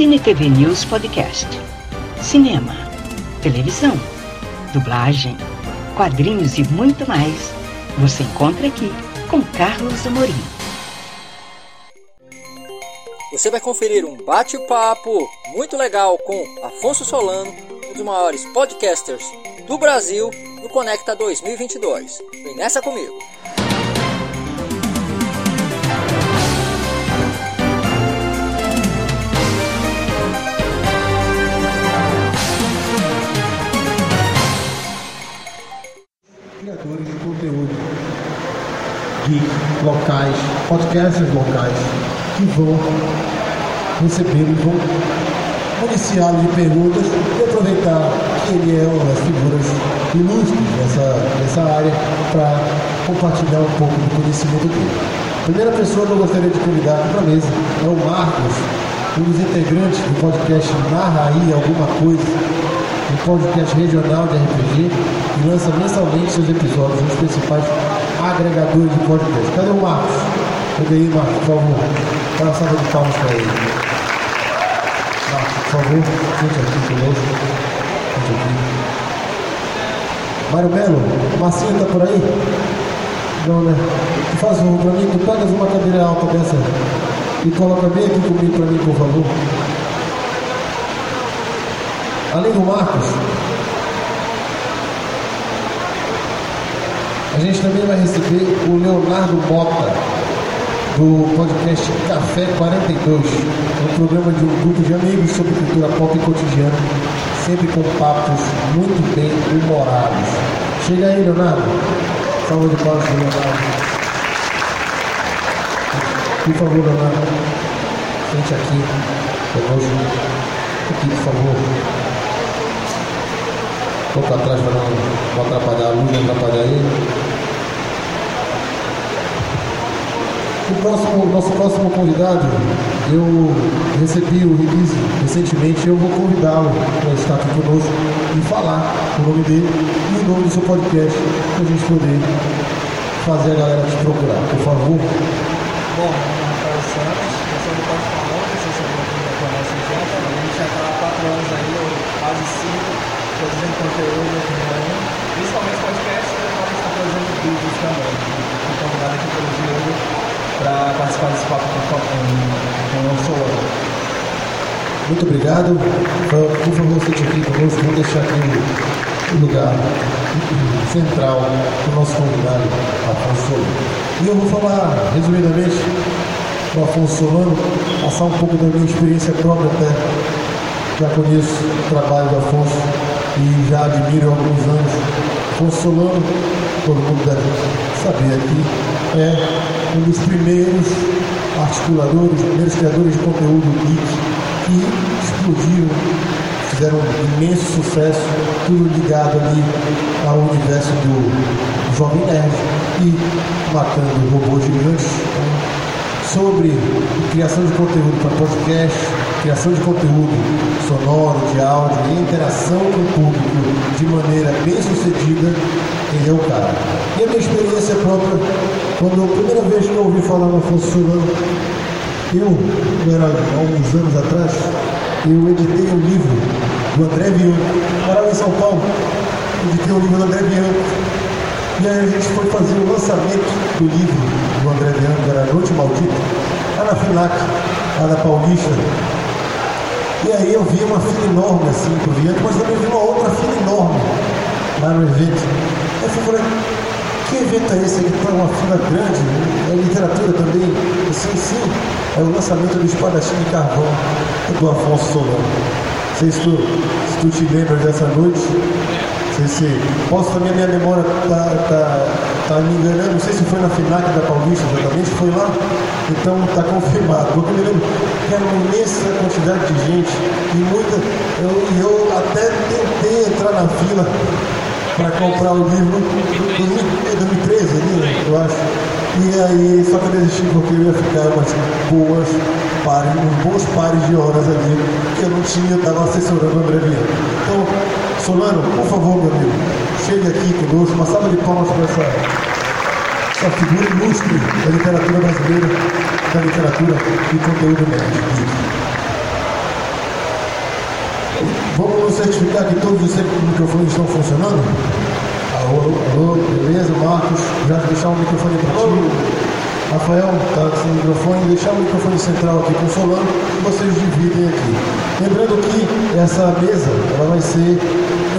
Cine TV News Podcast. Cinema, televisão, dublagem, quadrinhos e muito mais. Você encontra aqui com Carlos Amorim. Você vai conferir um bate-papo muito legal com Afonso Solano, um dos maiores podcasters do Brasil, no Conecta 2022. Vem nessa comigo! Geek locais, podcasters locais, que vão recebê-lo, vão municiá-lo de perguntas e aproveitar que ele é uma das figuras ilustres dessa, dessa área para compartilhar um pouco do conhecimento dele. A primeira pessoa que eu gostaria de convidar para a mesa é o Marcos, um dos integrantes do podcast Narra aí alguma coisa, um podcast regional de RPG que lança mensalmente seus episódios nos principais agregadores de podcast. Cadê o Marcos? Cadê aí, Marcos, por favor? Dá uma salva de palmas para ele. Marcos, por favor, sente aqui conosco. Sente aqui. Mário Melo, Marcinho tá por aí? Não, né? Tu faz um para mim, tu pegas uma cadeira alta dessa e coloca bem aqui comigo para mim, por favor. Além do Marcos, a gente também vai receber o Leonardo Mota, do podcast Café 42, um programa de um grupo de amigos sobre cultura pop e cotidiana, sempre com papos muito bem humorados. Chega aí, Leonardo. Salve de palmas para Leonardo. Por favor, Leonardo, sente aqui conosco. Aqui, por favor um pouco atrás para não, não atrapalhar a luz, não atrapalhar ele. O próximo, nosso próximo convidado, eu recebi o release recentemente, eu vou convidá-lo para estar aqui conosco e falar o nome dele e o nome do seu podcast, para a gente poder fazer a galera te procurar. Por favor. Bom, é Rafael Santos, eu sou do conhece já, está há quatro anos aí, quase cinco, produzindo conteúdo principalmente podcast, e agora está vídeos também. Fui convidado aqui pelo Diego para participar desse papo com, o Solano. Muito obrigado. Por favor, sente aqui conosco. Vamos deixar aqui o lugar central do nosso convidado, Afonso Solano. E eu vou falar, resumidamente, do Afonso Solano, passar um pouco da minha experiência própria até. Já conheço o trabalho do Afonso e já admiro há alguns anos. Afonso Solano, todo mundo deve saber aqui, é um dos primeiros articuladores, primeiros criadores de conteúdo geek que explodiram, fizeram um imenso sucesso, tudo ligado ali ao universo do Jovem Nerd e matando robôs gigantes. Sobre criação de conteúdo para podcast, criação de conteúdo sonoro, de áudio e interação com o público de maneira bem sucedida, ele é o cara. E a minha experiência própria, quando a primeira vez que eu ouvi falar no Afonso Solano, eu, era alguns anos atrás, eu editei um livro do André Bianco, morava em São Paulo, editei um livro do André Bianco. E aí a gente foi fazer o lançamento do livro do André Bianco, era Noite Maldita, lá na FINAC, lá na Paulista. E aí eu vi uma fila enorme assim pro Bianco, mas também vi uma outra fila enorme lá no evento. Eu falei, que evento é esse aqui? Tá uma fila grande, é literatura também. Sim, sim, é o lançamento do Espadachim de Carvão do Afonso Solano. Não sei se tu, se tu te lembra dessa noite. Não sei se. Posso também, a minha memória tá, tá, tá me enganando, não sei se foi na FINAC da Paulista exatamente, foi lá. Então está confirmado. Porque eu me lembro que era uma imensa quantidade de gente e muita. Eu, eu até tentei entrar na fila para comprar o livro em 2013, ali, eu acho. E aí, só que eu desisti porque eu ia ficar umas boas pares, uns bons pares de horas ali, que eu não tinha, estava assessorando o André Vieira. Então, Solano, por favor, meu amigo, chegue aqui conosco, uma salva de palmas para essa, essa figura ilustre da literatura brasileira, da literatura e conteúdo médico. Vamos certificar que todos os microfones estão funcionando? Alô, alô, beleza, Marcos? Já deixar o microfone para ti. Rafael está sem microfone, deixar o microfone central aqui com o Solano e vocês dividem aqui. Lembrando que essa mesa ela vai ser,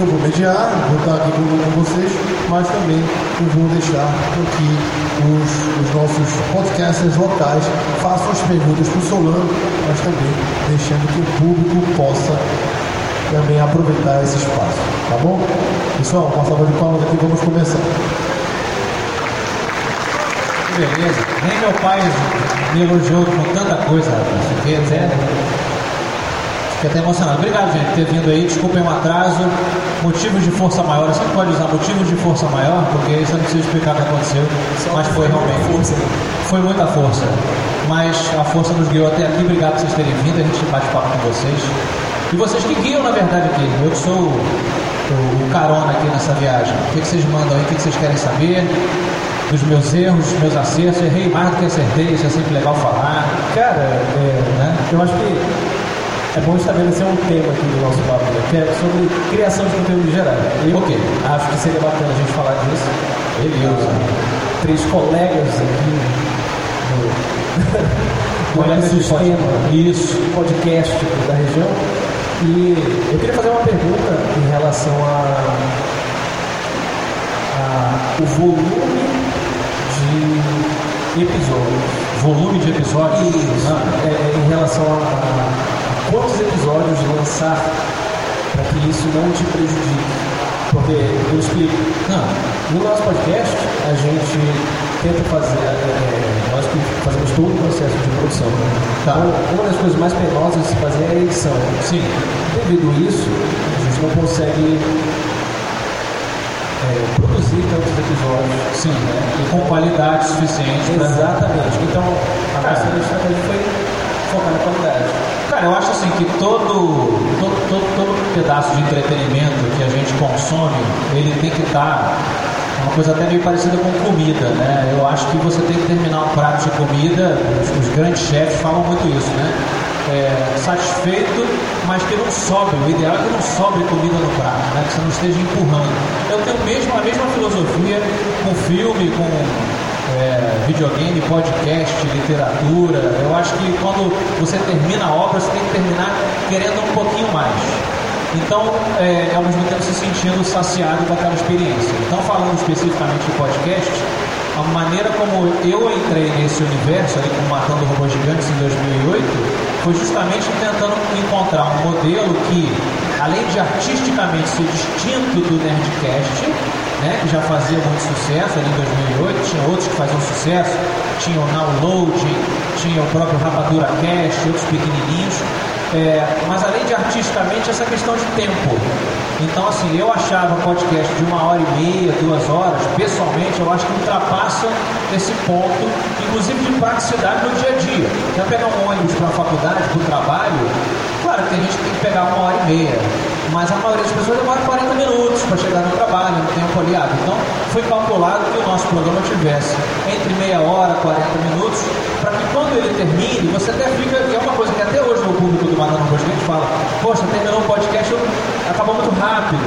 eu vou mediar, vou estar aqui com, com vocês, mas também eu vou deixar com que os, os nossos podcasters locais façam as perguntas para o Solano, mas também deixando que o público possa também aproveitar esse espaço, tá bom? Pessoal, uma salva de palmas aqui, vamos começar. beleza. Nem meu pai me elogiou com tanta coisa, rapaz. Fiquei até, fiquei até emocionado. Obrigado, gente, por ter vindo aí. Desculpem o atraso. Motivos de força maior. Você pode usar motivos de força maior, porque isso eu não preciso explicar o que aconteceu. Mas foi realmente. Força. Foi muita força. Mas a força nos guiou até aqui. Obrigado por vocês terem vindo. A gente bate papo com vocês. E vocês que guiam, na verdade, aqui. Eu que sou o, o, carona aqui nessa viagem. O que, que vocês mandam aí? O que, que vocês querem saber? Dos meus erros, dos meus acertos. Errei mais do que acertei. Isso é sempre legal falar. Cara, é, Né? eu acho que é bom estabelecer um tema aqui do nosso papo, né, que é sobre criação de conteúdo geral. Eu Ok. acho que seria bacana a gente falar disso. Beleza. Três colegas aqui do, do ecossistema pod- Isso. podcast da região. E eu queria fazer uma pergunta em relação a, a o volume de episódios. Volume de episódios. Ah, É, é, em relação a, a quantos episódios lançar para que isso não te prejudique. Porque eu explico. Não. No nosso podcast, a gente tenta fazer, é, nós que fazemos todo o processo de produção. né? Tá. Então, uma das coisas mais penosas de se fazer é a edição. Sim. Devido a isso, a gente não consegue é, produzir tantos episódios. Sim, né? E com qualidade suficiente Exatamente. Então, a nossa estratégia foi focar na qualidade. Eu acho assim que todo, todo, todo, todo pedaço de entretenimento que a gente consome, ele tem que estar uma coisa até meio parecida com comida, né? Eu acho que você tem que terminar um prato de comida, os, os grandes chefes falam muito isso, né? É, satisfeito, mas que não sobre. O ideal é que não sobre comida no prato, né? Que você não esteja empurrando. Eu tenho mesmo, a mesma filosofia com filme, com é, videogame, podcast, literatura. Eu acho que quando você termina a obra, você tem que terminar querendo um pouquinho mais. Então, é, ao mesmo tempo se sentindo saciado com aquela experiência. Então, falando especificamente de podcast, a maneira como eu entrei nesse universo ali com Matando Robôs Gigantes em 2008 foi justamente tentando encontrar um modelo que, além de artisticamente ser distinto do Nerdcast, né, que já fazia muito sucesso ali em 2008, tinha outros que faziam sucesso, tinha o Download, tinha o próprio Rapadura Cast, outros pequenininhos, é, mas além de artisticamente, essa questão de tempo. Então, assim, eu achava o podcast de uma hora e meia, duas horas, pessoalmente, eu acho que ultrapassa esse ponto, inclusive de praticidade no dia a dia. Já pegar um ônibus para a faculdade, para o trabalho, claro que tem gente que tem que pegar uma hora e meia, mas a maioria das pessoas demora 40 minutos para chegar no trabalho, no tempo aliado. Então, foi calculado que o nosso programa tivesse entre meia hora, 40 minutos, para que quando ele termine, você até fica, e é uma coisa que até hoje o público do Matando Podcast fala, poxa, terminou o podcast, eu, acabou muito rápido,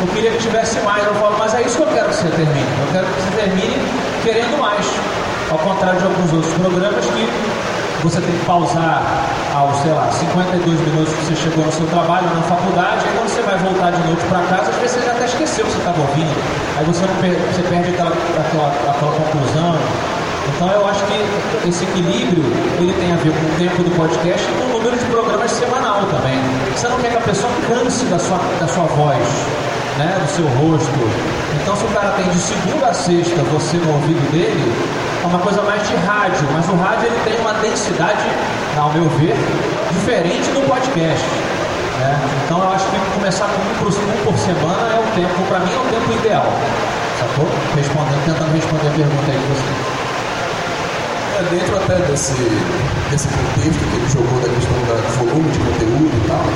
eu queria que tivesse mais, eu falo, mas é isso que eu quero que você termine, eu quero que você termine querendo mais, ao contrário de alguns outros programas que você tem que pausar aos, sei lá, 52 minutos que você chegou no seu trabalho, na faculdade, aí quando você vai voltar de noite para casa, às vezes você já até esqueceu que você estava ouvindo, aí você, não per- você perde aquela, aquela, aquela conclusão. Então eu acho que esse equilíbrio, ele tem a ver com o tempo do podcast e com o número de programas semanal também. Você não quer que a pessoa canse da sua, da sua voz, né, do seu rosto. Então, se o cara tem de segunda a sexta você no ouvido dele, é uma coisa mais de rádio, mas o rádio ele tem uma densidade, ao meu ver, diferente do podcast. né? Então, eu acho que começar com um por, semana é o tempo, para mim, é o tempo ideal. Sacou? Respondendo, tentando responder a pergunta aí de você. É, dentro até desse, desse contexto que ele jogou da questão do volume de conteúdo e tal,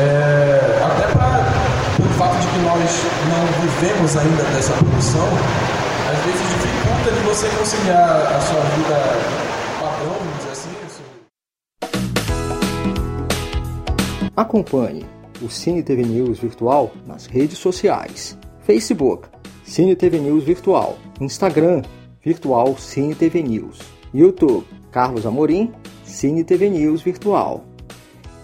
é, até para pelo fato de que nós não vivemos ainda dessa produção, às vezes dificulta de você conciliar a sua vida padrão, vamos dizer assim. Acompanhe o Cine TV News Virtual nas redes sociais. Facebook, Cine TV News Virtual. Instagram, Virtual Cine TV News. YouTube, Carlos Amorim, Cine TV News Virtual.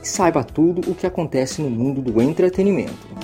E saiba tudo o que acontece no mundo do entretenimento.